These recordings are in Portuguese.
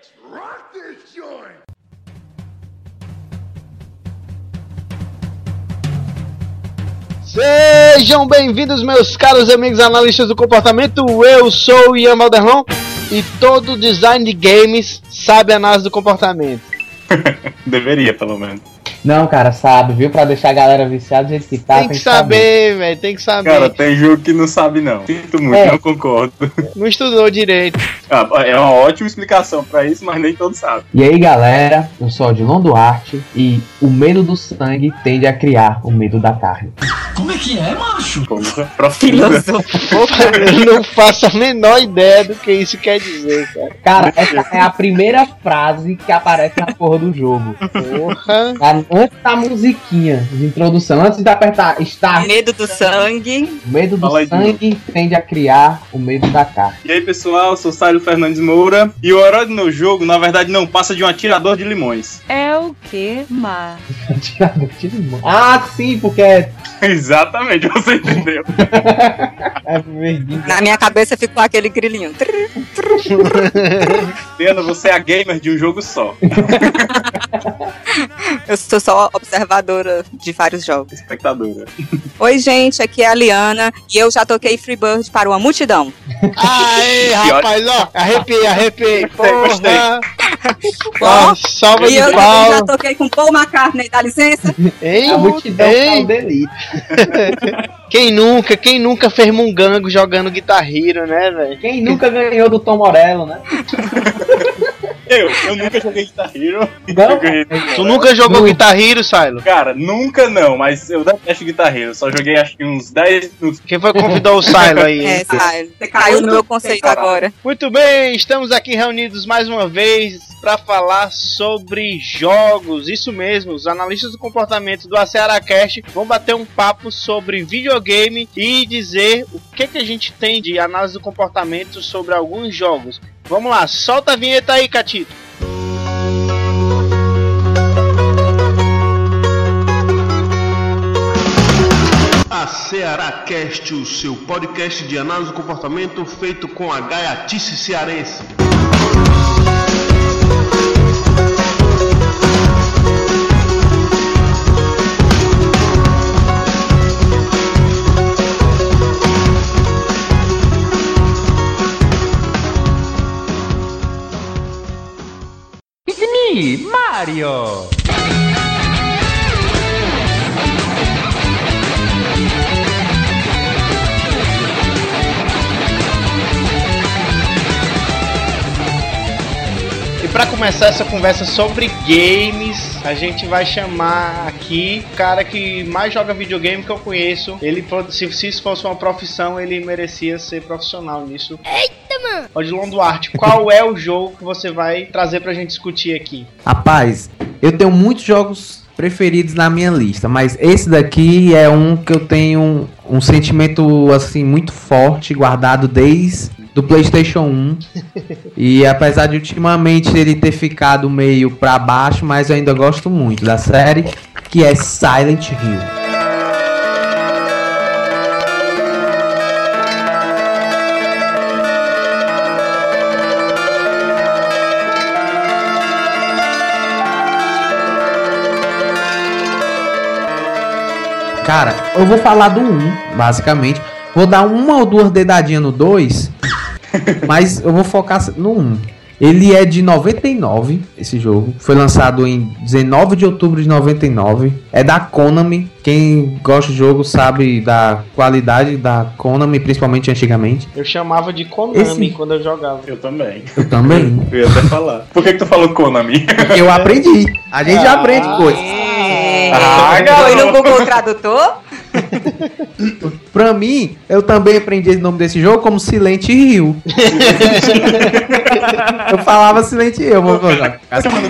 Let's rock this joint! Sejam bem-vindos, meus caros amigos analistas do comportamento. Eu sou o Ian Valderlon e todo design de games sabe análise do comportamento. Deveria, pelo menos. Não, cara, sabe, viu? Pra deixar a galera viciada do jeito que tá. tem que saber, velho, tem que saber. Cara, tem jogo que não sabe, não. Sinto muito, É. não concordo. Não estudou direito. Ah, é uma ótima explicação pra isso, mas nem todos sabem. E aí, galera, eu sou o Odilon Duarte e o medo do sangue tende a criar o medo da carne. Porra, profunda. Eu não faço a menor ideia do que isso quer dizer, cara. Cara, essa é a primeira frase que aparece na porra do jogo. Porra. Tá Antes da musiquinha de introdução, antes de apertar start, Medo do sangue. o medo do Fala sangue tende a criar o medo da carne. E aí, pessoal, eu sou Sário Fernandes Moura. E o herói do meu jogo, na verdade, não passa de um atirador de limões. É o que, Mar? Tirador de limão. Ah, sim, porque é, Exatamente, você entendeu. é verdinho. Na minha cabeça ficou aquele grilinho. Diana, você é a gamer de um jogo só. Eu sou só observadora de vários jogos. Espectadora. Oi, gente, aqui é a Liana e eu já toquei Freebird para uma multidão. Aê, rapaz, ó. Arrepiei, arrepiei. gostei. Bom, Ó, salva e de eu também já pau. toquei com Paul McCartney, dá licença? Ei, A multidão ei. é o delito. Quem nunca, quem nunca fez mungango jogando Guitar Hero, né, velho? Quem nunca ganhou do Tom Morello, né? Eu, eu nunca joguei Guitar Hero. Não? Tu nunca jogou Nunca. Guitar Hero, Silo? Cara, nunca não, mas eu detesto Guitar Hero. Só joguei acho que uns 10 minutos. Quem foi que convidou o Silo aí? É, sai. Você caiu no meu conceito agora. Muito bem, estamos aqui reunidos mais uma vez para falar sobre jogos. Isso mesmo, os analistas do comportamento do AcearaCast vão bater um papo sobre videogame e dizer o que, que a gente tem de análise do comportamento sobre alguns jogos. Vamos lá, solta a vinheta aí, Catito. A Ceará Cast, o seu podcast de análise do comportamento feito com a gaiatice cearense. E para começar essa conversa sobre games, a gente vai chamar aqui o cara que mais joga videogame que eu conheço. Ele, se, se isso fosse uma profissão, ele merecia ser profissional nisso. Eita, mano! Odilon Duarte, qual é o jogo que você vai trazer pra gente discutir aqui? Rapaz, eu tenho muitos jogos preferidos na minha lista, mas esse daqui é um que eu tenho um, um sentimento assim muito forte guardado desde do PlayStation 1. e apesar de ultimamente ele ter ficado meio pra baixo, mas eu ainda gosto muito da série, que é Silent Hill. Cara, eu vou falar do 1, basicamente. Vou dar uma ou duas dedadinhas no 2, mas eu vou focar no 1. Ele é de 99, esse jogo. Foi lançado em 19 de outubro de 99. É da Konami. Quem gosta do jogo sabe da qualidade da Konami, principalmente antigamente. Eu chamava de Konami Esse- quando eu jogava. Eu também. Eu também. Eu ia até falar. Por que, que tu falou Konami? Porque eu aprendi. A gente já aprende coisas. Ah, Foi garoto. no Google Tradutor? Pra mim, eu também aprendi o nome desse jogo como Silent Hill. eu falava Silent Hill. vou colocar.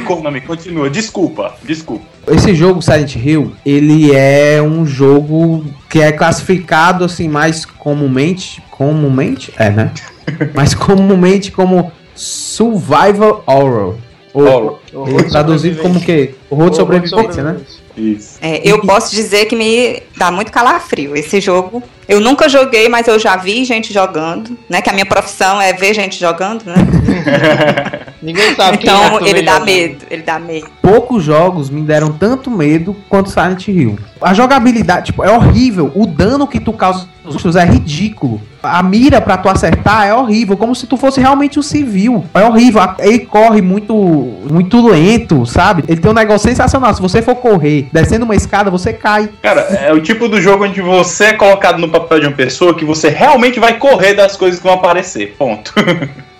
Konami, continua. Desculpa, desculpa. Esse jogo Silent Hill, ele é um jogo que é classificado assim mais comumente, comumente, é, né? mais comumente como survival horror. Horror. Horror de Traduzido como o quê? Horror de sobrevivência, né? Isso. É, eu posso dizer que me dá muito calafrio esse jogo. Eu nunca joguei, mas eu já vi gente jogando, né? Que a minha profissão é ver gente jogando, né? Ninguém sabe quem é Então ele dá jogando. medo, ele dá medo. Poucos jogos me deram tanto medo quanto Silent Hill. A jogabilidade, tipo, é horrível. O dano que tu causa monstros é ridículo. A mira pra tu acertar é horrível, como se tu fosse realmente um civil. É horrível. Ele corre muito muito lento, sabe? Ele tem um negócio sensacional. Se você for correr descendo uma escada, você cai. Cara, é o tipo do jogo onde você é colocado no papel de uma pessoa que você realmente vai correr das coisas que vão aparecer. Ponto.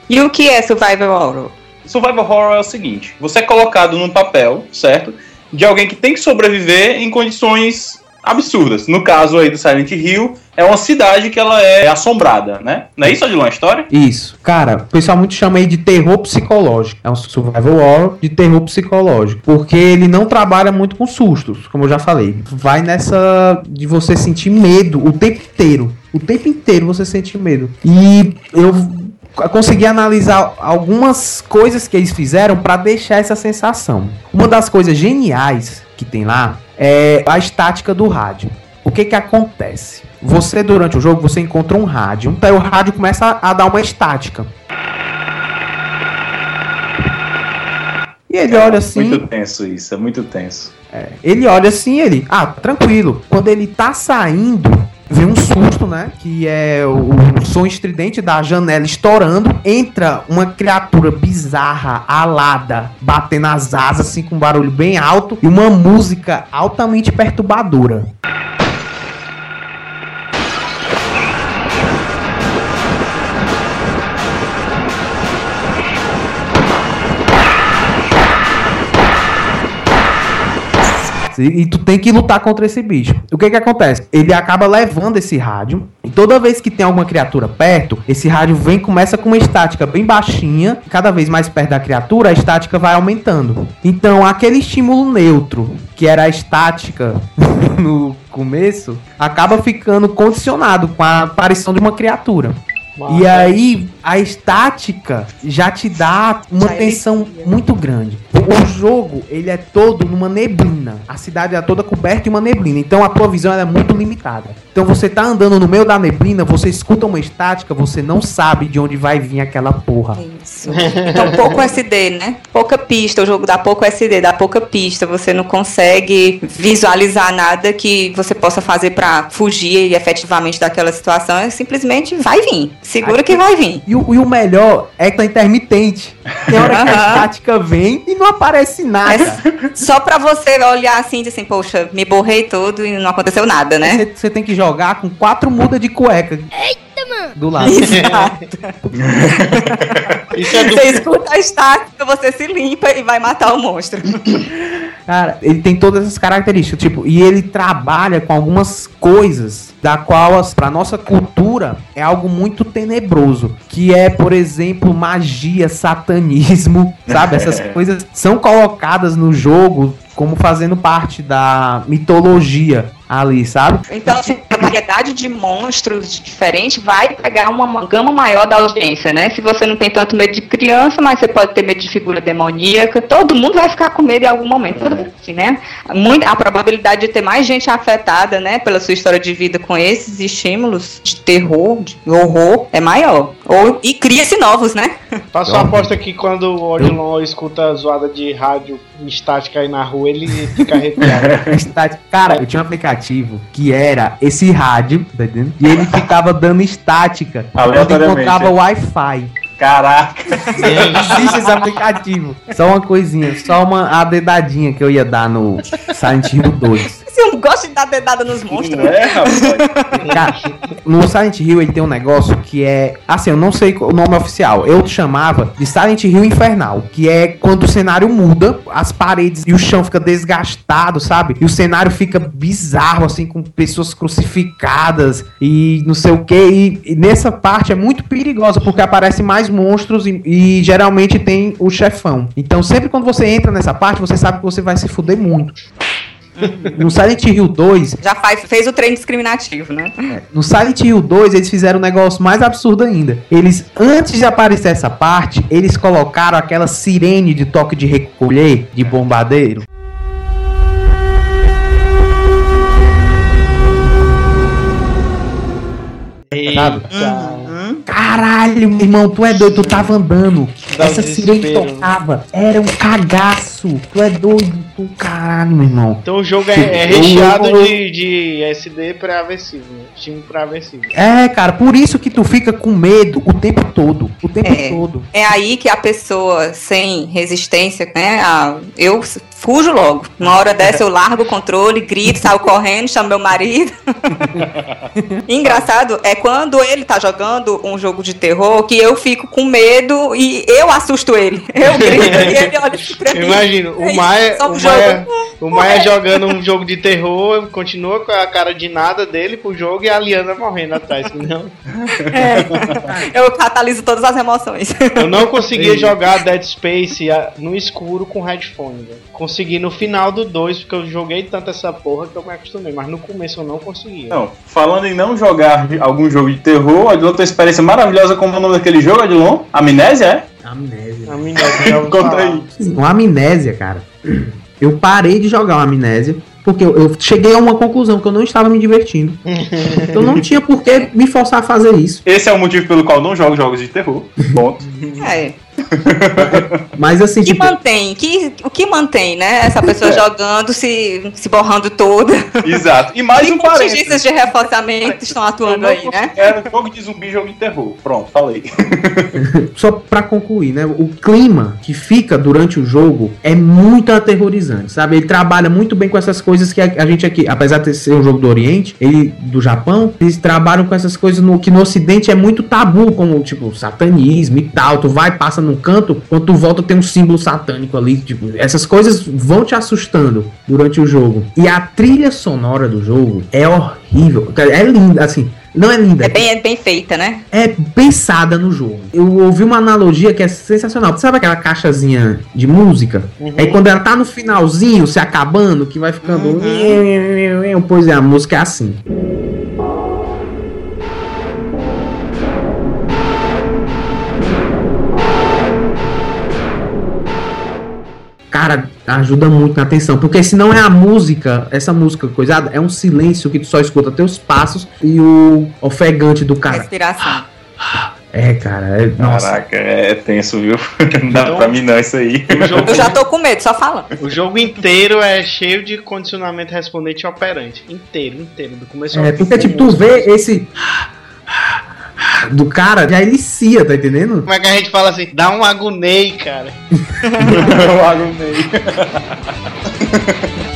E o que é Survival Horror? Survival Horror é o seguinte: você é colocado num papel, certo? De alguém que tem que sobreviver em condições absurdas. No caso aí do Silent Hill, é uma cidade que ela é assombrada, né? Não é isso, Odilon, a história? Isso. Cara, o pessoal muito chama aí de terror psicológico. É um survival horror de terror psicológico. Porque ele não trabalha muito com sustos, como eu já falei. Vai nessa de você sentir medo o tempo inteiro. O tempo inteiro você sente medo. E eu consegui analisar algumas coisas que eles fizeram pra deixar essa sensação. Uma das coisas geniais que tem lá é a estática do rádio. O que que acontece? Você durante o jogo você encontra um rádio, aí o rádio começa a dar uma estática. E ele olha assim, Muito tenso isso, é muito tenso. ele olha assim, ele, ah, tranquilo. Quando ele tá saindo, vem um susto, né? Que é o, som estridente da janela estourando. Entra uma criatura bizarra, alada, batendo as asas, assim, com um barulho bem alto. E uma música altamente perturbadora. E, e tu tem que lutar contra esse bicho. O que que acontece? Ele acaba levando esse rádio. E toda vez que tem alguma criatura perto, esse rádio vem começa com uma estática bem baixinha. Cada vez mais perto da criatura, a estática vai aumentando. Então, aquele estímulo neutro, que era a estática no começo, acaba ficando condicionado com a aparição de uma criatura. E aí, a estática já te dá uma Já tensão inicia. muito grande. O jogo, ele é todo numa neblina. A cidade é toda coberta de uma neblina. Então a tua visão é muito limitada. Então você tá andando no meio da neblina, você escuta uma estática, você não sabe de onde vai vir aquela porra. Isso. Então, pouco SD, né? Pouca pista. O jogo dá pouco SD, dá pouca pista. Você não consegue visualizar nada que você possa fazer pra fugir efetivamente daquela situação. É simplesmente vai vir. Segura que vai vir. E o, e o melhor é que tá intermitente. Tem hora que a estática vem e não aparece nada. É só pra você olhar assim e dizer assim, poxa, me borrei todo e não aconteceu nada, né? Você, você tem que jogar com quatro mudas de cueca. Eita, mano! Do lado. Exato. Isso é do Você escuta a estática, você se limpa e vai matar o monstro. Cara, ele tem todas essas características, tipo, e ele trabalha com algumas coisas da qual as, pra nossa cultura é algo muito tenebroso, que é, por exemplo, magia, satanismo, sabe? Essas coisas são colocadas no jogo como fazendo parte da mitologia ali, sabe? Então, assim, a variedade de monstros diferente vai pegar uma gama maior da audiência, né? Se você não tem tanto medo de criança, mas você pode ter medo de figura demoníaca, todo mundo vai ficar com medo em algum momento, né? Muito, a probabilidade de ter mais gente afetada, né, pela sua história de vida com esses estímulos de terror, de horror, é maior. Ou, e cria-se novos, né? Faço uma aposta que quando o Odilon escuta a zoada de rádio estática aí na rua, ele fica arrepiado. Estática. Cara, eu tinha um aplicativo que era esse rádio, tá entendendo? E ele ficava dando estática quando encontrava Wi-Fi. Caraca. Existe esse aplicativo. Só uma coisinha, só uma a dedadinha que eu ia dar no Silent Hill 2. Eu gosto de dar dedada nos monstros. Não é, rapaz? Cara, no Silent Hill ele tem um negócio que é. Assim, eu não sei o nome oficial. Eu chamava de Silent Hill Infernal. Que é quando o cenário muda, as paredes e o chão fica desgastado, sabe? E o cenário fica bizarro, assim, com pessoas crucificadas e não sei o que. E, e nessa parte é muito perigosa, porque aparecem mais monstros e, e geralmente tem o chefão. Então sempre quando você entra nessa parte, você sabe que você vai se fuder muito. No Silent Hill 2, Já faz, fez o treino discriminativo, né? no Silent Hill 2, eles fizeram um negócio mais absurdo ainda. Eles, antes de aparecer essa parte, eles colocaram aquela sirene de toque de recolher de bombardeiro. Caralho, meu irmão, tu é doido, tu tava andando. Dá um Essa sirene tocava. Era um cagaço. Tu é doido, tu caralho, meu irmão. Então o jogo é, é recheado de, de SD pra aversivo, né? Time pra aversivo. É, cara, por isso que tu fica com medo o tempo todo. O tempo É. todo. É aí que a pessoa sem resistência, né? a- eu fujo logo. Uma hora dessa eu largo o controle, grito, saio correndo, chamo meu marido. Engraçado é quando ele tá jogando um jogo de terror que eu fico com medo e eu assusto ele. Eu grito e ele olha assim pra mim. Imagino, É o Maia, um o jogo. Maia, o Maia jogando um jogo de terror, continua com a cara de nada dele pro jogo e a Liana morrendo atrás. Não, Eu cataliso todas as emoções. eu não conseguia jogar Dead Space no escuro com headphone, velho. Consegui no final do 2, porque eu joguei tanto essa porra que eu me acostumei, mas no começo eu não conseguia. Não, falando em não jogar algum jogo de terror, Adilon tem uma experiência maravilhosa como é o nome daquele jogo, Adilon? Amnésia, é? Amnésia. A minha já ouvi Conta aí. Uma amnésia, cara. Eu parei de jogar uma amnésia porque eu, eu cheguei a uma conclusão que eu não estava me divertindo. eu não tinha por que me forçar a fazer isso. Esse é o motivo pelo qual não jogo jogos de terror. Ponto. É. Mas assim, O que tipo, mantém? Que, o que mantém, né? Essa pessoa jogando, se, se borrando toda. Exato. E mais que um parênteses. de reforçamento estão atuando aí, né? Era jogo de zumbi, jogo de terror. Pronto, falei. só pra concluir, né? O clima que fica durante o jogo é muito aterrorizante, sabe? Ele trabalha muito bem com essas coisas que a, a gente aqui, apesar de ser um jogo do Oriente, ele do Japão, eles trabalham com essas coisas no que no Ocidente é muito tabu, como tipo satanismo e tal. Tu vai, passa num canto, quando tu volta tem um símbolo satânico ali, tipo, essas coisas vão te assustando durante o jogo. E a trilha sonora do jogo é horrível, é linda, assim. Não é linda. É bem, é bem feita, né? é pensada no jogo. Eu ouvi uma analogia que é sensacional. Sabe aquela caixazinha de música? Aí quando ela tá no finalzinho, se acabando, que vai ficando. Pois é, a música é assim. Cara, ajuda muito na atenção. Porque se não é a música, essa música coisada, é um silêncio que tu só escuta teus passos e o ofegante do cara. Respiração. É, cara, é, nossa. Caraca, é tenso, viu? Não dá Então- pra mim não isso aí. Jogo, Eu já tô com medo, só falando. o jogo inteiro é cheio de condicionamento respondente e operante. Inteiro, inteiro, do começo ao É, porque, tipo, tu vê esse. Do cara, já inicia, tá entendendo? Como é que a gente fala assim? Dá um agunei, cara. Eu agonei.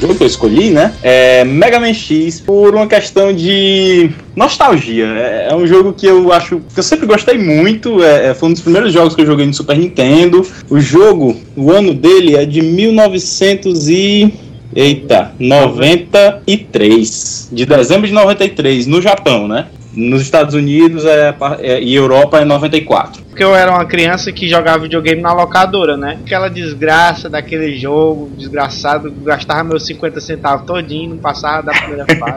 jogo que eu escolhi, né, é Mega Man X por uma questão de nostalgia. É, é um jogo que eu acho que eu sempre gostei muito. É, é- foi um dos primeiros jogos que eu joguei no Super Nintendo. O jogo, o ano dele é de 1900 e Eita, 93. De dezembro de 93, no Japão, né? Nos Estados Unidos é, é- e Europa é 94. Porque eu era uma criança que jogava videogame na locadora, né? Aquela desgraça daquele jogo, desgraçado, gastava meus 50 centavos todinho, não passava da primeira fase.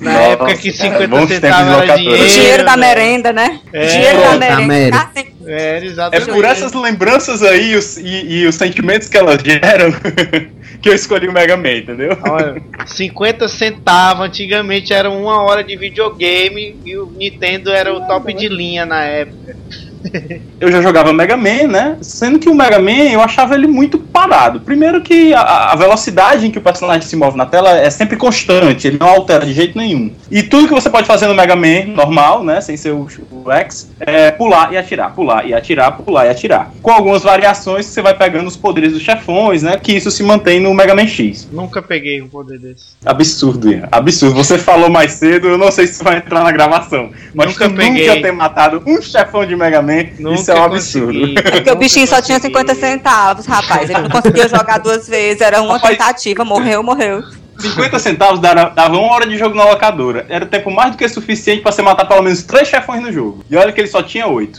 Na Nossa, época que cara, 50 bons tempos de centavos era locadora. dinheiro. Dinheiro da né? merenda, né? É. dinheiro da Da merenda. Tá É exatamente. por essas lembranças aí os- e, e os sentimentos que elas geram que eu escolhi o Mega Man, entendeu? Olha, 50 centavos antigamente era uma hora de videogame e o Nintendo era o top de linha na época. eu já jogava Mega Man, né? Sendo que o Mega Man eu achava ele muito parado. Primeiro que a, a velocidade em que o personagem se move na tela é sempre constante, ele não altera de jeito nenhum. E tudo que você pode fazer no Mega Man normal, né? Sem ser o, o X, é pular e atirar, pular e atirar, pular e atirar. Com algumas variações que você vai pegando os poderes dos chefões, né? Que isso se mantém no Mega Man X. Nunca peguei um poder desse. Absurdo, Ian. Absurdo. Você falou mais cedo, eu não sei se vai entrar na gravação. Mas Nunca peguei. nunca ter matado um chefão de Mega Man, Nunca isso é um absurdo. consegui. É porque o bichinho só tinha Consegui. 50 centavos, rapaz. Ele não conseguia jogar duas vezes, era uma Rapaz- tentativa, morreu, morreu. 50 centavos dava, dava uma hora de jogo na locadora. Era tempo mais do que suficiente pra você matar pelo menos três chefões no jogo. E olha que ele só tinha oito.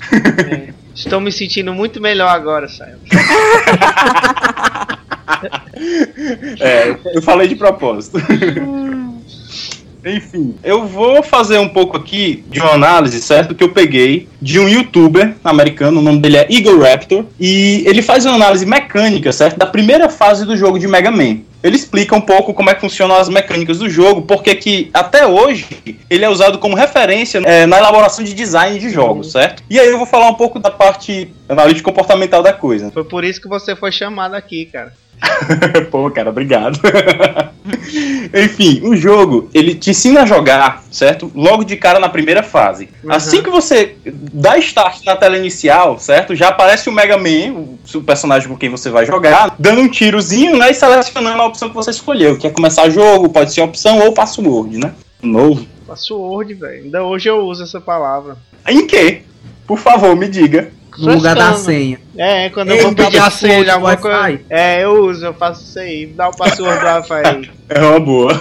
É. Estou me sentindo muito melhor agora, Saio. É, eu falei de propósito. Enfim, eu vou fazer um pouco aqui de uma análise, certo? Que eu peguei de um youtuber americano, o nome dele é Eagle Raptor, e ele faz uma análise mecânica, certo? Da primeira fase do jogo de Mega Man. Ele explica um pouco como é que funcionam as mecânicas do jogo, porque que até hoje ele é usado como referência é, na elaboração de design de jogos, certo? E aí eu vou falar um pouco da parte analítica comportamental da coisa. Foi por isso que você foi chamado aqui, cara. Pô, cara, obrigado. Enfim, o jogo, ele te ensina a jogar, certo? Logo de cara na primeira fase. Uhum. Assim que você dá start na tela inicial, certo? Já aparece o Mega Man, o personagem com quem você vai jogar, dando um tirozinho, né? E selecionando a opção que você escolheu. Quer começar o jogo, pode ser opção ou password, né? Novo. Password, velho. Ainda hoje eu uso essa palavra. Em que? Por favor, me diga. No lugar da Frescando. senha. É, quando eu vou pedir a senha de alguma coisa. É, eu uso, eu faço isso aí. Dá o password do Wi-Fi aí. É uma boa.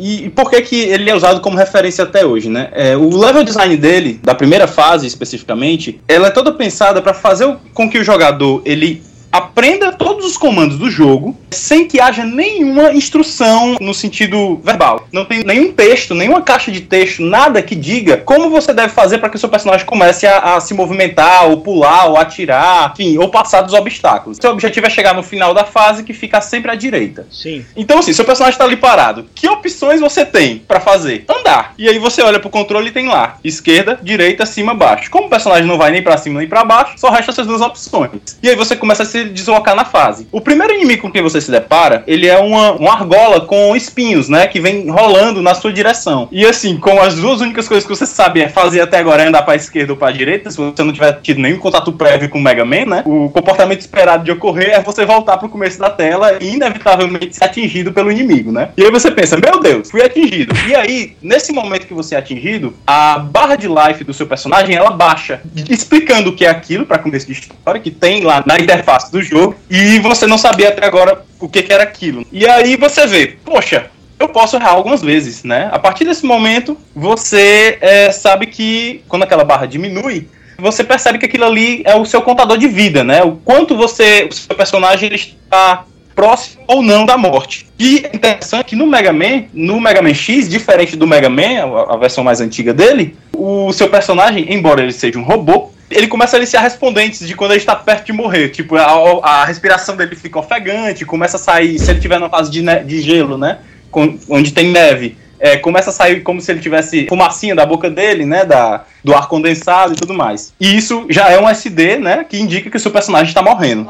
e, e por que, que ele é usado como referência até hoje, né? É, o level design dele, da primeira fase especificamente, ela é toda pensada para fazer com que o jogador ele aprenda todos os comandos do jogo sem que haja nenhuma instrução no sentido verbal. Não tem nenhum texto, nenhuma caixa de texto, nada que diga como você deve fazer para que o seu personagem comece a, a se movimentar, ou pular, ou atirar, enfim, ou passar dos obstáculos. Seu objetivo é chegar no final da fase que fica sempre à direita. Sim. Então, assim, seu personagem tá ali parado. Que opções você tem pra fazer? Andar. E aí você olha pro controle e tem lá: esquerda, direita, cima, baixo. Como o personagem não vai nem pra cima nem pra baixo, só resta essas duas opções. E aí você começa a se deslocar na fase. O primeiro inimigo com quem você se depara, ele é uma, uma argola com espinhos, né? Que vem rolando na sua direção. E assim, como as duas únicas coisas que você sabe é fazer até agora é andar pra esquerda ou pra direita, se você não tiver tido nenhum contato prévio com o Mega Man, né? O comportamento esperado de ocorrer é você voltar pro começo da tela e inevitavelmente ser atingido pelo inimigo, né? E aí você pensa, meu Deus, fui atingido. E aí, nesse momento que você é atingido, a barra de life do seu personagem, ela baixa, explicando o que é aquilo, pra começo de história, que tem lá na interface do jogo, e você não sabia até agora o que, que era aquilo. E aí você vê, poxa, eu posso errar algumas vezes, né? A partir desse momento, você é, sabe que quando aquela barra diminui, você percebe que aquilo ali é o seu contador de vida, né? O quanto você, o seu personagem ele está próximo ou não da morte. E é interessante que no Mega Man, no Mega Man X, diferente do Mega Man, a, a versão mais antiga dele, o seu personagem, embora ele seja um robô, ele começa a iniciar respondentes de quando ele está perto de morrer. Tipo, a, a respiração dele fica ofegante, começa a sair, se ele tiver numa fase de, de gelo, né? com- onde tem neve, é, começa a sair como se ele tivesse fumacinha da boca dele, né? Da, do ar condensado e tudo mais. E isso já é um SD, né? Que indica que o seu personagem está morrendo.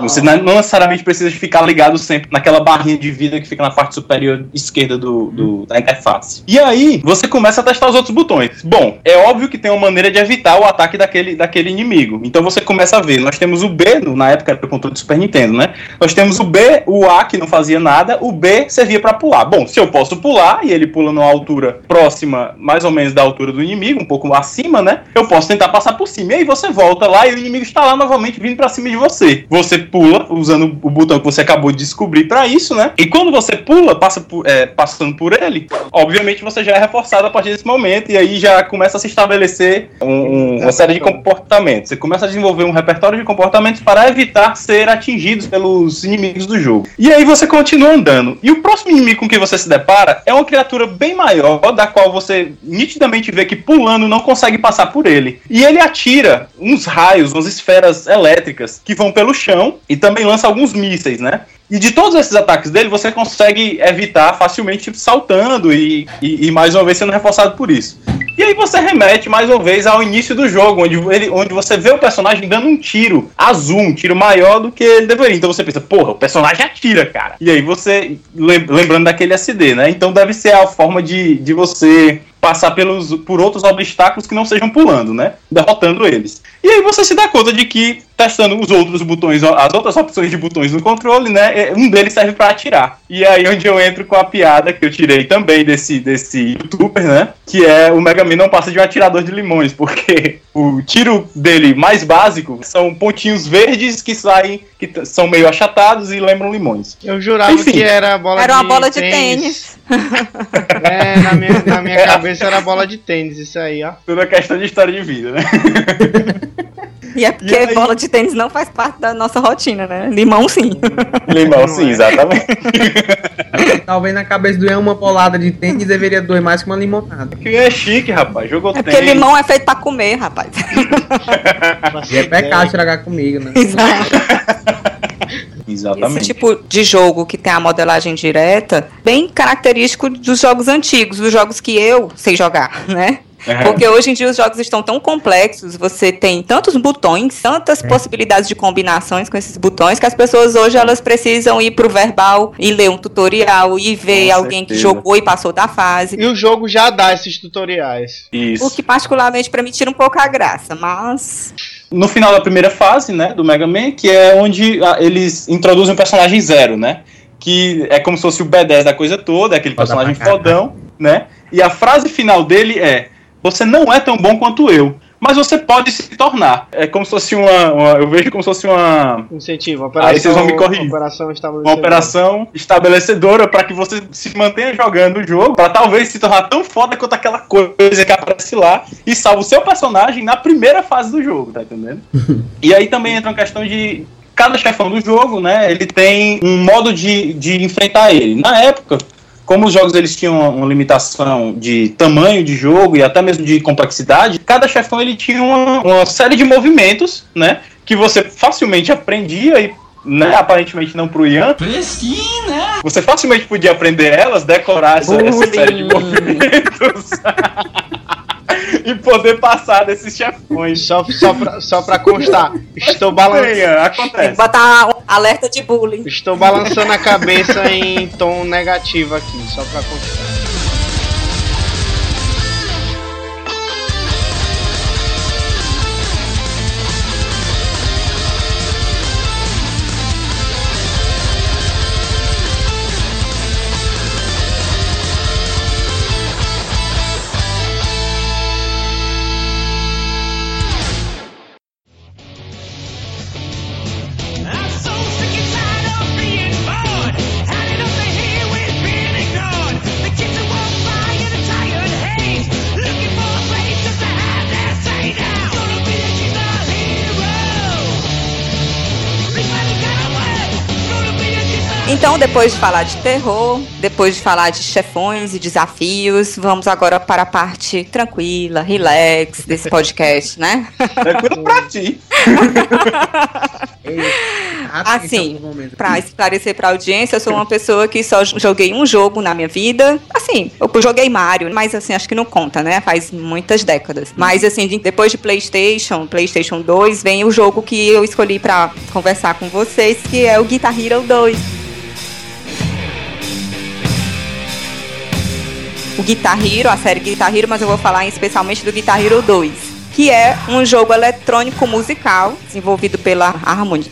Você não não necessariamente precisa ficar ligado sempre naquela barrinha de vida que fica na parte superior esquerda do, do- da interface. E aí, você começa a testar os outros botões. Bom, é óbvio que tem uma maneira de evitar o ataque daquele, daquele inimigo. Então você começa a ver. Nós temos o B, na época era o controle do Super Nintendo, né? Nós temos o B, o A que não fazia nada, o B servia para pular. Bom, se eu posso pular e ele pula numa altura próxima, mais ou menos da altura do inimigo, um pouco acima, né? Eu posso tentar passar por cima. E aí você volta lá e o inimigo está lá novamente vindo para cima de você. Você pula usando o botão que você acabou de descobrir para isso, né? E quando você pula, passa por, é, passando por ele, obviamente você já é reforçado a partir desse momento e aí já começa a se estabelecer um- um- uma série de comportamentos. Você começa a desenvolver um repertório de comportamentos para evitar ser atingidos pelos inimigos do jogo. E aí você continua andando. E o próximo inimigo com que você se depara é uma criatura bem maior, da qual você nitidamente vê que pulando não consegue passar por ele. E ele atira uns raios, umas esferas elétricas que vão pelo chão e também lança alguns mísseis, né? E de todos esses ataques dele, você consegue evitar facilmente saltando e, e, e mais uma vez sendo reforçado por isso. E aí você remete mais uma vez ao início do jogo, onde, ele, onde você vê o personagem dando um tiro azul, um tiro maior do que ele deveria. Então você pensa, porra, o personagem atira, cara. E aí você, lem- lembrando daquele SD, né? Então deve ser a forma de, de você passar pelos, por outros obstáculos que não sejam pulando, né? Derrotando eles. E aí você se dá conta de que, testando os outros botões, as outras opções de botões no controle, né? é- Um deles serve pra atirar. E aí onde eu entro com a piada que eu tirei também desse, desse youtuber, né? Que é o Mega Man não passa de um atirador de limões, porque o tiro dele mais básico são pontinhos verdes que saem, que são meio achatados e lembram limões. Eu jurava Enfim. que era bola Era de uma bola de tênis. É, na minha, na minha cabeça era bola de tênis, isso aí, ó. Tudo é questão de história de vida, né? E é porque E aí? bola de tênis não faz parte da nossa rotina, né? Limão sim. Limão, Não sim, é. exatamente. Talvez na cabeça do Ian uma bolada de tênis deveria doer mais que uma limonada. Que é chique, rapaz. Jogou É porque tênis. limão é feito pra comer, rapaz. E é pecado estragar comigo, né? Exato. Esse Exatamente. tipo de jogo que tem a modelagem direta, bem característico dos jogos antigos, dos jogos que eu sei jogar, né? Uhum. Porque hoje em dia os jogos estão tão complexos, você tem tantos botões, tantas possibilidades de combinações com esses botões, que as pessoas hoje elas precisam ir pro verbal e ler um tutorial e ver Com alguém que certeza. jogou e passou da fase. E o jogo já dá esses tutoriais. Isso. O que particularmente pra mim tira um pouco a graça, mas No final da primeira fase, né, do Mega Man, que é onde ah, eles introduzem um personagem zero, né? Que é como se fosse o B10 da coisa toda, é aquele Foda personagem fodão, né? E a frase final dele é: Você não é tão bom quanto eu, mas você pode se tornar. É como se fosse uma. uma- eu vejo como se fosse uma, Incentivo, Aí vocês operação, vão me corrigir. operação uma operação estabelecedora para que você se mantenha jogando o jogo, para talvez se tornar tão foda quanto aquela coisa que aparece lá e salva o seu personagem na primeira fase do jogo, tá entendendo? e aí também entra uma questão de cada chefão do jogo, né? Ele tem um modo de, de enfrentar ele. Na época, como os jogos eles tinham uma, uma limitação de tamanho de jogo e até mesmo de complexidade, cada chefão ele tinha uma, uma série de movimentos, né? Que você facilmente aprendia e né, aparentemente não pro Ian. Você facilmente podia aprender elas, decorar essa, essa série de movimentos e poder passar desses chefões. Só, só, pra, só pra constar, estou, balan Bem, Ian, tem que acontece. botar alerta de bullying. estou balançando a cabeça em tom negativo aqui, só pra constar. Então, depois de falar de terror, depois de falar de chefões e desafios, vamos agora para a parte tranquila, relax desse podcast, né? Tranquilo pra ti. Assim, Pra esclarecer pra audiência, eu sou uma pessoa que só joguei um jogo na minha vida. Assim, eu joguei Mario, mas assim, acho que não conta, né? Faz muitas décadas. Mas assim, de- depois de PlayStation, PlayStation 2, vem o jogo que eu escolhi pra conversar com vocês, que é o Guitar Hero 2. O Guitar Hero, a série Guitar Hero, mas eu vou falar especialmente do Guitar Hero 2 que é um jogo eletrônico musical desenvolvido pela Harmony,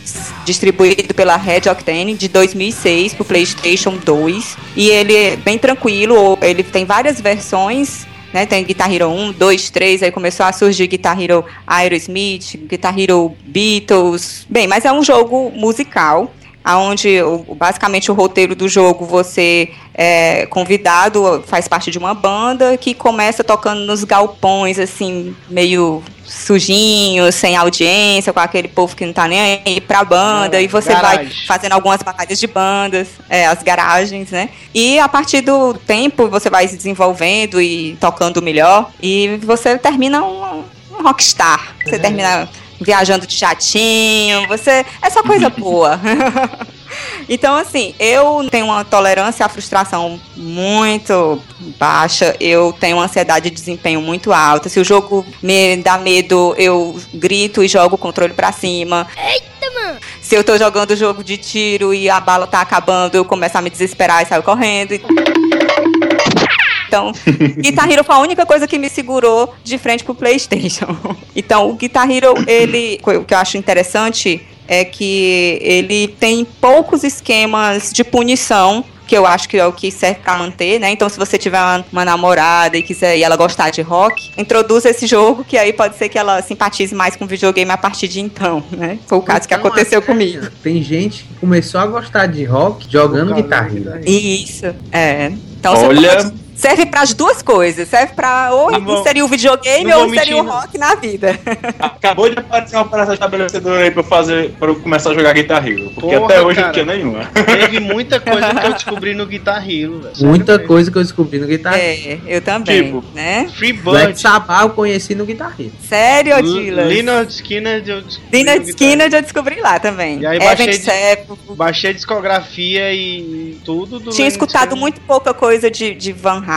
distribuído pela Red Octane de 2006 para o PlayStation 2. E ele é bem tranquilo, ele tem várias versões. Né, tem Guitar Hero 1, 2, 3, aí começou a surgir Guitar Hero Aerosmith, Guitar Hero Beatles. Bem, mas é um jogo musical onde basicamente o roteiro do jogo você é convidado, faz parte de uma banda que começa tocando nos galpões, assim, meio sujinho, sem audiência, com aquele povo que não tá nem aí pra banda, É, e você vai garagem. fazendo algumas batalhas de bandas, é, as garagens, né? E a partir do tempo você vai se desenvolvendo e tocando melhor, e você termina um, um rockstar. Você termina viajando de jatinho, você. É só coisa boa. Então, assim, eu tenho uma tolerância à frustração muito baixa, eu tenho uma ansiedade de desempenho muito alta. Se o jogo me dá medo, eu grito e jogo o controle pra cima. Eita, mano! Se eu tô jogando jogo de tiro e a bala tá acabando, eu começo a me desesperar e saio correndo. Então, Guitar Hero foi a única coisa que me segurou de frente pro PlayStation. Então, o Guitar Hero, ele, o que eu acho interessante é que ele tem poucos esquemas de punição que eu acho que é o que serve pra manter, né? Então, se você tiver uma, uma namorada e quiser e ela gostar de rock, introduza esse jogo que aí pode ser que ela simpatize mais com videogame a partir de então, né? Foi o caso que Então, aconteceu até comigo. Tem gente que começou a gostar de rock jogando guitarra. Isso, é. Então você Olha- pode- serve para as duas coisas. Serve para ou vou- inserir o videogame ou inserir o rock na vida. Acabou de aparecer uma operação estabelecedora aí pra eu fazer, eu começar a jogar Guitar Hero. Porque Porra, até hoje cara. não tinha nenhuma. Teve muita coisa que eu descobri no Guitar Hero, Muita mesmo. coisa que eu descobri no Guitar Hero. É, eu também, Tipo, né? Free Black. Sabbath eu conheci no Guitar Hero. Sério, Dylan? Leonard Skinner. eu descobri Guitar Skinner eu descobri lá também. E aí baixei de- Sepo. Baixei a discografia e tudo do Tinha Leonard escutado Skinner. muito pouca coisa de, de Van Halen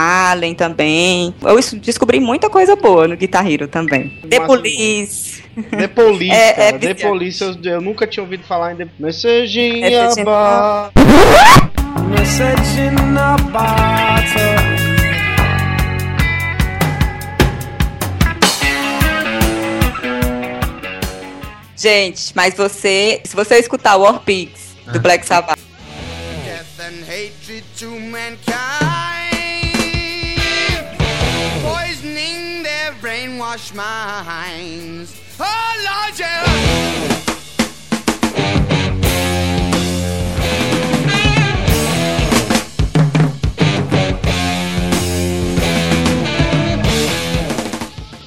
também. Eu descobri muita coisa boa no Guitar Hero também. The Police. The Police, É- é cara. The viciante. Police, eu, eu nunca tinha ouvido falar em The Messaging Messaging about... Gente, mas você, se você escutar War Pigs do Black Sabbath, Death and hatred to mankind, brainwashed minds. Oh Lord, yeah.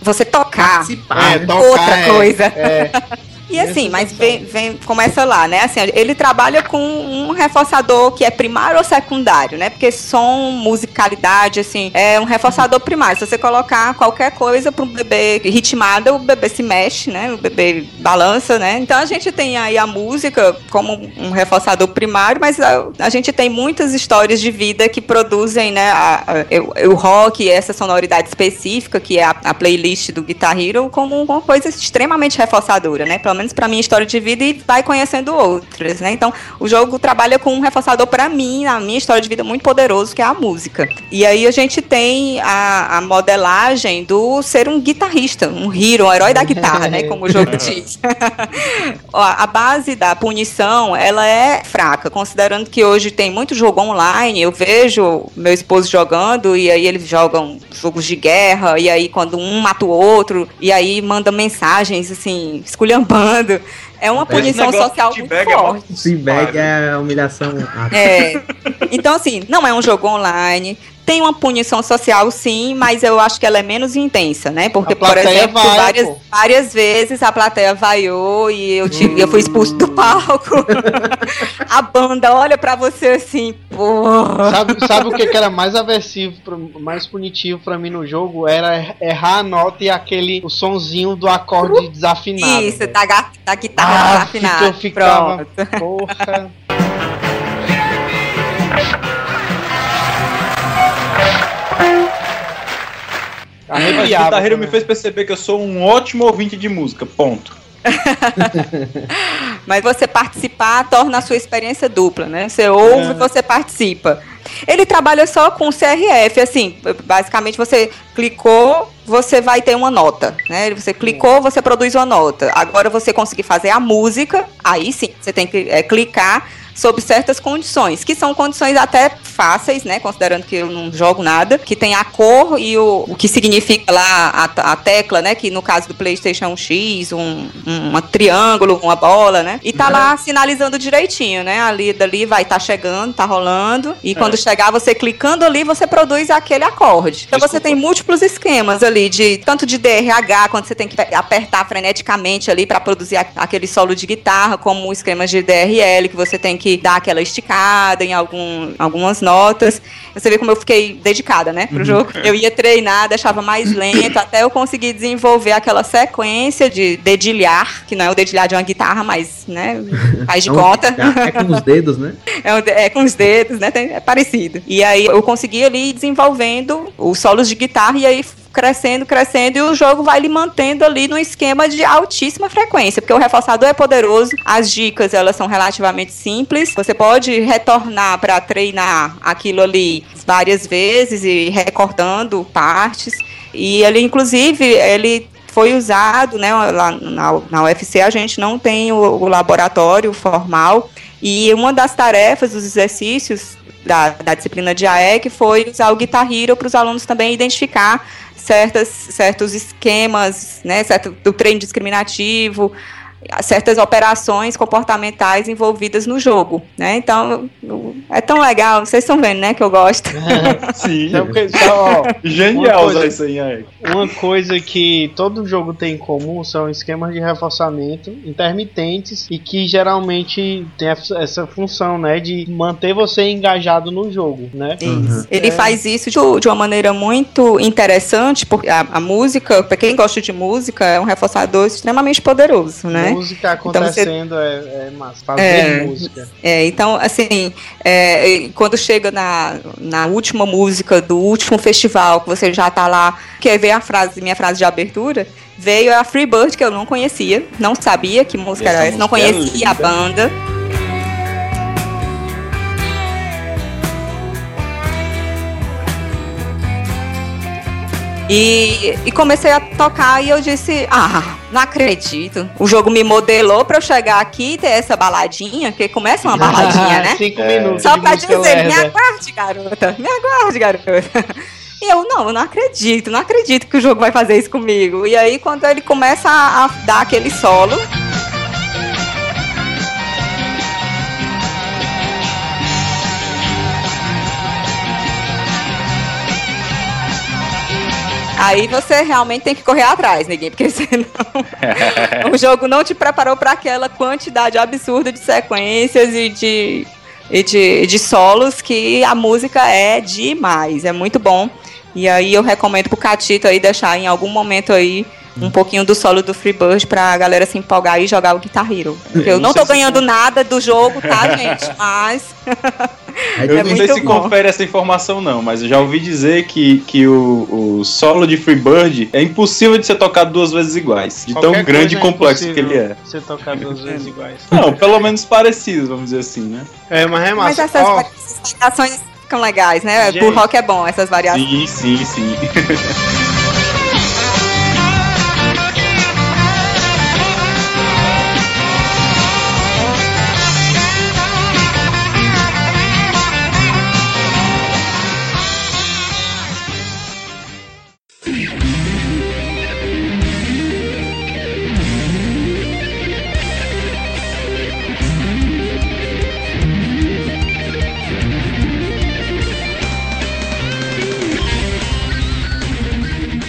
você tocar Participar. É, tocar, outra é, coisa. É, E assim, mas vem, vem, começa lá, né? Assim, ele trabalha com um reforçador que é primário ou secundário, né? Porque som, musicalidade, assim, é um reforçador primário. Se você colocar qualquer coisa para um bebê ritmada, o bebê se mexe, né? O bebê balança, né? Então a gente tem aí a música como um reforçador primário, mas a, a gente tem muitas histórias de vida que produzem, né? a- a- o, rock, essa sonoridade específica, que é a, a playlist do Guitar Hero, como uma coisa extremamente reforçadora, né? Pelo menos pra minha história de vida e vai conhecendo outras, né? Então, o jogo trabalha com um reforçador pra mim, na minha história de vida muito poderoso, que é a música. E aí a gente tem a, a modelagem do ser um guitarrista, um hero, um herói da guitarra, né? Como o jogo diz. A base da punição, ela é fraca, considerando que hoje tem muito jogo online, eu vejo meu esposo jogando e aí eles jogam jogos de guerra e aí quando um mata o outro e aí manda mensagens assim, esculhambando. É uma Esse punição social de muito é forte. Feedback é a humilhação. É. Então, assim, não é um jogo online. Tem uma punição social, sim, mas eu acho que ela é menos intensa, né? Porque, por exemplo, vai, várias, pô. várias vezes a plateia vaiou e eu, tive, eu fui expulso do palco. a banda olha pra você assim, porra. sabe, sabe o que, que era mais aversivo, mais punitivo pra mim no jogo? Era errar a nota e aquele o sonzinho do acorde desafinado. Isso, da, da guitarra Ah, desafinada. que eu ficava- Pronto. Porra. Arrepiava. Guitar Hero me fez perceber que eu sou um ótimo ouvinte de música. Ponto. Mas você participar torna a sua experiência dupla, né? Você ouve e você participa. Ele trabalha só com CRF, assim, basicamente você clicou, você vai ter uma nota, né? Você clicou, você produz uma nota. Agora você conseguir fazer a música, aí sim, você tem que é, clicar sob certas condições, que são condições até fáceis, né? Considerando que eu não jogo nada, que tem a cor e o, o que significa lá a, a tecla, né? Que no caso do PlayStation é um X, um, um uma triângulo, uma bola, né? E tá lá sinalizando direitinho, né? Ali dali vai estar chegando, tá rolando. E quando chegar, você clicando ali, você produz aquele acorde. Então você tem múltiplos esquemas ali, de tanto de DRH, quando você tem que apertar freneticamente ali para produzir a- aquele solo de guitarra, como esquemas de DRL, que você tem que dar aquela esticada em algum, algumas notas. Você vê como eu fiquei dedicada, né, pro jogo. Eu ia treinar, deixava mais lento, até eu conseguir desenvolver aquela sequência de dedilhar, que não é o dedilhar de uma guitarra, mas, né, faz de É um- conta. É com os dedos, né? É, um- é com os dedos, né? tem- é parecido. E aí eu consegui ali ir desenvolvendo os solos de guitarra e aí crescendo, crescendo e o jogo vai lhe mantendo ali no esquema de altíssima frequência, porque o reforçador é poderoso, as dicas elas são relativamente simples, você pode retornar para treinar aquilo ali várias vezes e recortando partes. E ele inclusive ele foi usado, né, lá na, na UFC a gente não tem o, o laboratório formal e uma das tarefas dos exercícios da, da disciplina de AEC foi usar o Guitar Hero para os alunos também identificar certas, certos esquemas, né, certo, do treino discriminativo, certas operações comportamentais envolvidas no jogo, né? Então, é tão legal, vocês estão vendo, né, que eu gosto. Sim. Então, porque só, ó, Genial coisa- isso aí, aí. Uma coisa que todo jogo tem em comum são esquemas de reforçamento intermitentes e que geralmente tem essa função, né, de manter você engajado no jogo, né? Isso. Ele É. faz isso de, de uma maneira muito interessante, porque a, a música, para quem gosta de música, é um reforçador extremamente poderoso, né? Música Então você- acontecendo é, é massa. Fazer É. música. É, então, assim, é, quando chega na, na última música do último festival, que você já tá lá, que veio a frase, minha frase de abertura, veio a Free Bird, que eu não conhecia, não sabia que música Essa era essa, não é conhecia a banda. E, e comecei a tocar e eu disse, ah, não acredito. O jogo me modelou pra eu chegar aqui e ter essa baladinha, porque começa uma baladinha, né? Cinco É. minutos. Só música dizer, me aguarde, garota, me aguarde, garota. E eu, não, eu não acredito, não acredito que o jogo vai fazer isso comigo. E aí, quando ele começa a, a dar aquele solo. Aí você realmente tem que correr atrás, ninguém, porque senão o jogo não te preparou para aquela quantidade absurda de sequências e de, e de, de solos que a música é demais, é muito bom. E aí eu recomendo pro Catito aí deixar em algum momento aí um pouquinho do solo do Freebird pra galera se empolgar e jogar o Guitar Hero. Porque eu não não tô se ganhando nada do jogo, tá, gente? Mas Eu É não sei se bom. confere essa informação, não, mas eu já ouvi dizer que, que o, o solo de Freebird é impossível de ser tocado duas vezes iguais. De tão Qualquer grande e é complexo que impossível ele é. Você tocar duas vezes iguais. Não, pelo menos parecidos, vamos dizer assim, né? É, mas é Mas massa. essas Ó, variações ficam legais, né? Gente. Pro rock é bom, essas variações. Sim, sim, sim.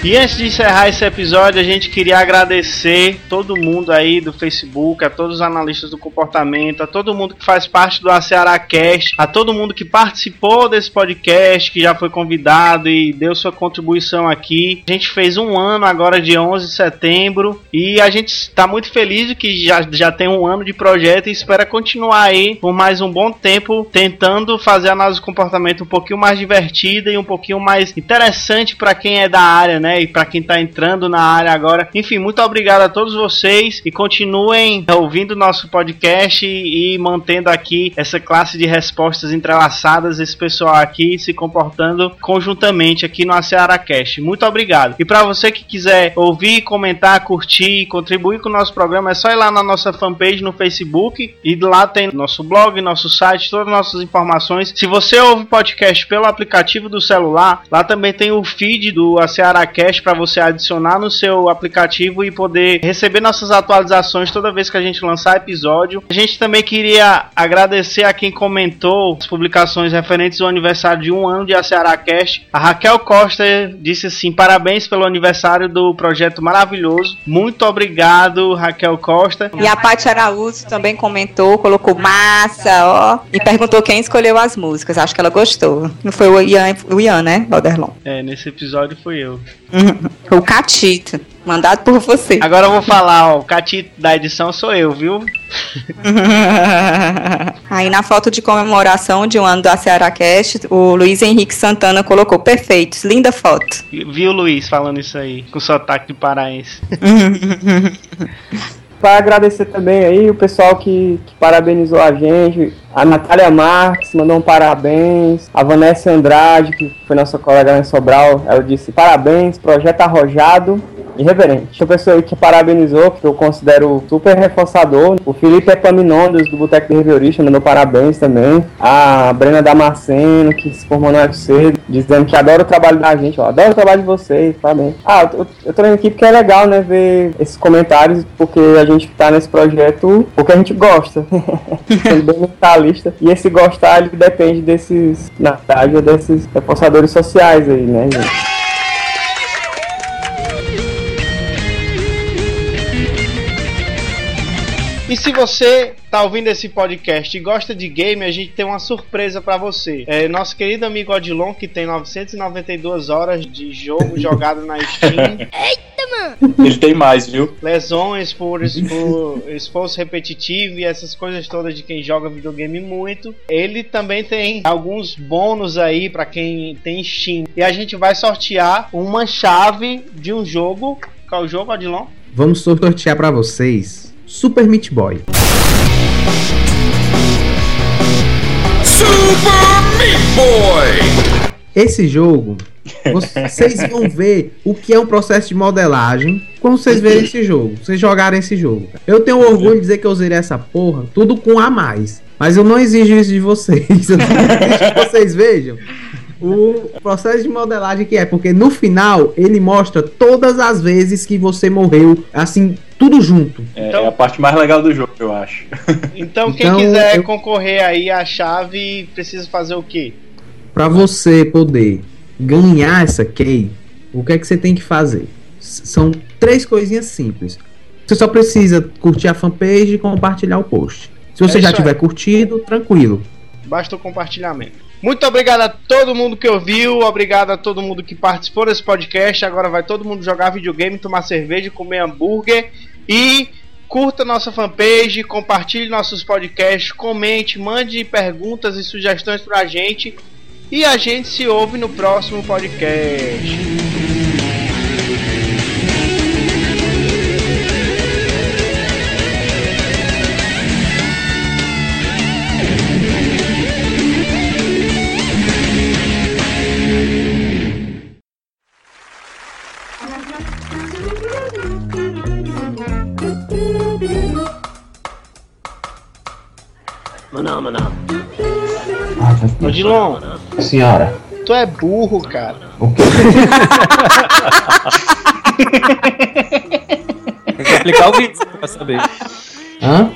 E antes de encerrar esse episódio, a gente queria agradecer todo mundo aí do Facebook, a todos os analistas do comportamento, a todo mundo que faz parte do Cast, a todo mundo que participou desse podcast, que já foi convidado e deu sua contribuição aqui. A gente fez um ano agora de 11 de setembro e a gente está muito feliz de que já, já tem um ano de projeto e espera continuar aí por mais um bom tempo tentando fazer a análise do comportamento um pouquinho mais divertida e um pouquinho mais interessante para quem é da área, né? E para quem tá entrando na área agora. Enfim, muito obrigado a todos vocês e continuem ouvindo nosso podcast e, mantendo aqui essa classe de respostas entrelaçadas, esse pessoal aqui se comportando conjuntamente aqui no Cast. Muito obrigado. E para você que quiser ouvir, comentar, curtir, contribuir com o nosso programa, é só ir lá na nossa fanpage no Facebook e lá tem nosso blog, nosso site, todas as nossas informações. Se você ouve podcast pelo aplicativo do celular, lá também tem o feed do Cast Podcast para você adicionar no seu aplicativo e poder receber nossas atualizações toda vez que a gente lançar episódio. A gente também queria agradecer a quem comentou as publicações referentes ao aniversário de um ano de Acearacast. A Raquel Costa disse assim: parabéns pelo aniversário do projeto maravilhoso. Muito obrigado, Raquel Costa. E a Paty Araújo também comentou, colocou massa, ó. E perguntou quem escolheu as músicas. Acho que ela gostou. Não foi o Ian, o Ian né, Valderlon? É, nesse episódio fui eu. O Catito, mandado por você. Agora eu vou falar, ó, o catito da edição sou eu, viu? Aí na foto de comemoração de um ano do Cearacast, o Luiz Henrique Santana colocou perfeitos, linda foto. Viu, Luiz, falando isso aí, com sotaque de paraense. Para agradecer também aí o pessoal que, que parabenizou a gente, a Natália Marques mandou um parabéns, a Vanessa Andrade, que foi nossa colega lá em Sobral, ela disse parabéns, projeto arrojado e reverente. O pessoal aí que parabenizou, que eu considero super reforçador, o Felipe Epaminondas do Boteco de Reviorista mandou parabéns também, a Brena Damasceno, que se formou no UFC, dizendo que adora o trabalho da gente, ó, adoro o trabalho de vocês, parabéns. Ah, eu, eu tô aqui porque é legal, né, ver esses comentários, porque a gente tá nesse projeto porque a gente gosta. Bem mentalista. E esse gostar, ele depende desses, na verdade, desses reforçadores sociais aí, né, gente? E se você tá ouvindo esse podcast e gosta de game, a gente tem uma surpresa pra você. É, nosso querido amigo Odilon, que tem 992 horas de jogo jogado na Steam, Ele tem mais, viu? lesões por, por esforço repetitivo e essas coisas todas de quem joga videogame muito. Ele também tem alguns bônus aí pra quem tem Steam. E a gente vai sortear uma chave de um jogo. Qual é o jogo, Odilon? Vamos sortear pra vocês Super Meat Boy. Esse jogo, vocês vão ver o que é um processo de modelagem quando vocês verem esse jogo, vocês jogarem esse jogo. Eu tenho orgulho de dizer que eu zerei essa porra, tudo com a mais. Mas eu não exijo isso de vocês. Eu não exijo que vocês vejam o processo de modelagem que é, porque no final ele mostra todas as vezes que você morreu, assim, tudo junto. É, Então- é a parte mais legal do jogo, eu acho. Então, quem Então, quiser eu- concorrer aí à chave, precisa fazer o quê? Pra você poder ganhar essa key, o que é que você tem que fazer? São três coisinhas simples. Você só precisa curtir a fanpage e compartilhar o post. Se você É já isso aí. tiver curtido, tranquilo. Basta o compartilhamento. Muito obrigado a todo mundo que ouviu, obrigado a todo mundo que participou desse podcast. Agora vai todo mundo jogar videogame, tomar cerveja, comer hambúrguer e curta nossa fanpage, compartilhe nossos podcasts, comente, mande perguntas e sugestões pra gente. E a gente se ouve no próximo podcast. Odilon, Senhora, tu é burro, cara. o que? Tem que aplicar o vídeo pra saber. Hã?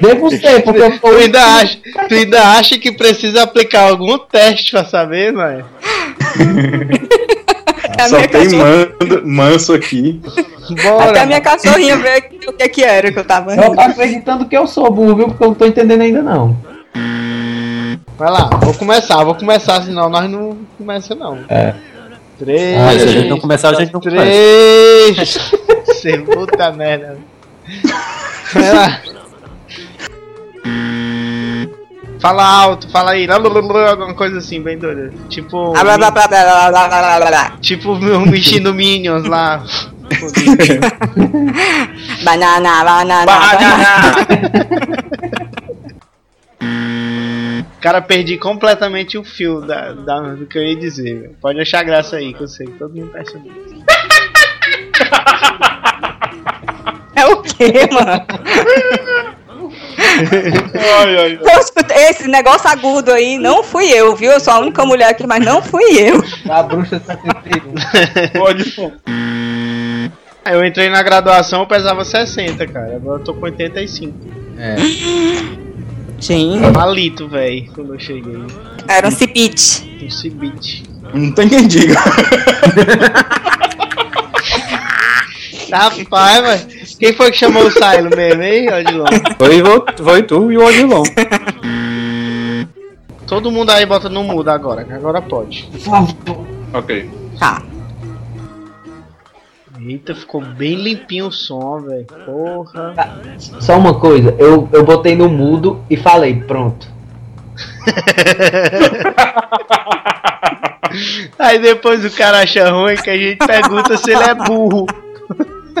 Devo ser, porque eu Tu ainda, acha, tu ainda acha que precisa aplicar algum teste pra saber, mano? A Só tem manso aqui. Até a Bora. minha cachorrinha ver o que, que era que eu tava Eu tô acreditando que eu sou burro, viu? Porque eu não tô entendendo ainda não. Vai lá, vou começar, vou começar, senão nós não começa não. É. Três. Ah, se a gente não começar, a gente não começa. Três. Você puta merda. Vai lá. fala alto, fala aí, alguma coisa assim, bem doida. Tipo. Tipo o bichinho Minions lá. banana, banana, banana. Cara, perdi completamente o fio da, da, do que eu ia dizer. Pode achar graça aí, que eu sei que todo mundo tá isso. É o quê, mano? Ai, ai, escutei Esse negócio agudo aí não fui eu, viu? Eu sou a única mulher aqui, mas não fui eu. A bruxa 71. Pode. Eu entrei na graduação, eu pesava 60, cara. Agora eu tô com 85. É. Gente, Malito, velho, quando eu cheguei. era um cipite. Um cibite. Não tem quem diga. Rapaz, mas quem foi que chamou o Silo mesmo, hein, Odilon? Foi, foi tu e o Odilon. Todo mundo aí bota no mudo agora, que agora pode. Ok. Tá. Eita, ficou bem limpinho o som, velho. Porra. Só uma coisa, eu, eu botei no mudo e falei, pronto. Aí depois o cara acha ruim que a gente pergunta se ele é burro.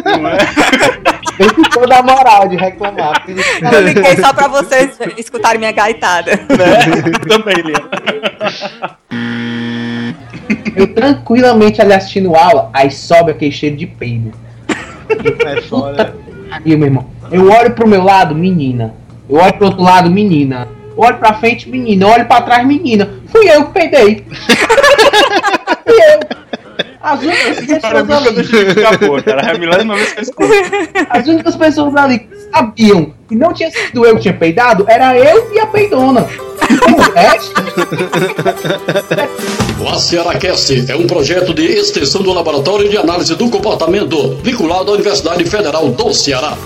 Não é? Ele ficou na moral de reclamar. Eu liguei só pra vocês escutarem minha gaitada. Também, Lia. Eu tranquilamente ali assistindo aula, aí sobe aquele cheiro de peido. É foda. Aí, meu irmão, eu olho pro meu lado, menina. Eu olho pro outro lado, menina. Eu olho pra frente, menina. Eu olho pra trás, menina. Fui eu que peidei. Fui eu. As únicas pessoas ali, cara. É a milésima vez que eu escuto. as únicas pessoas ali que sabiam que não tinha sido eu que tinha peidado, era eu e a peidona. O resto, O AcearaCast é um projeto de extensão do Laboratório de Análise do Comportamento, vinculado à Universidade Federal do Ceará.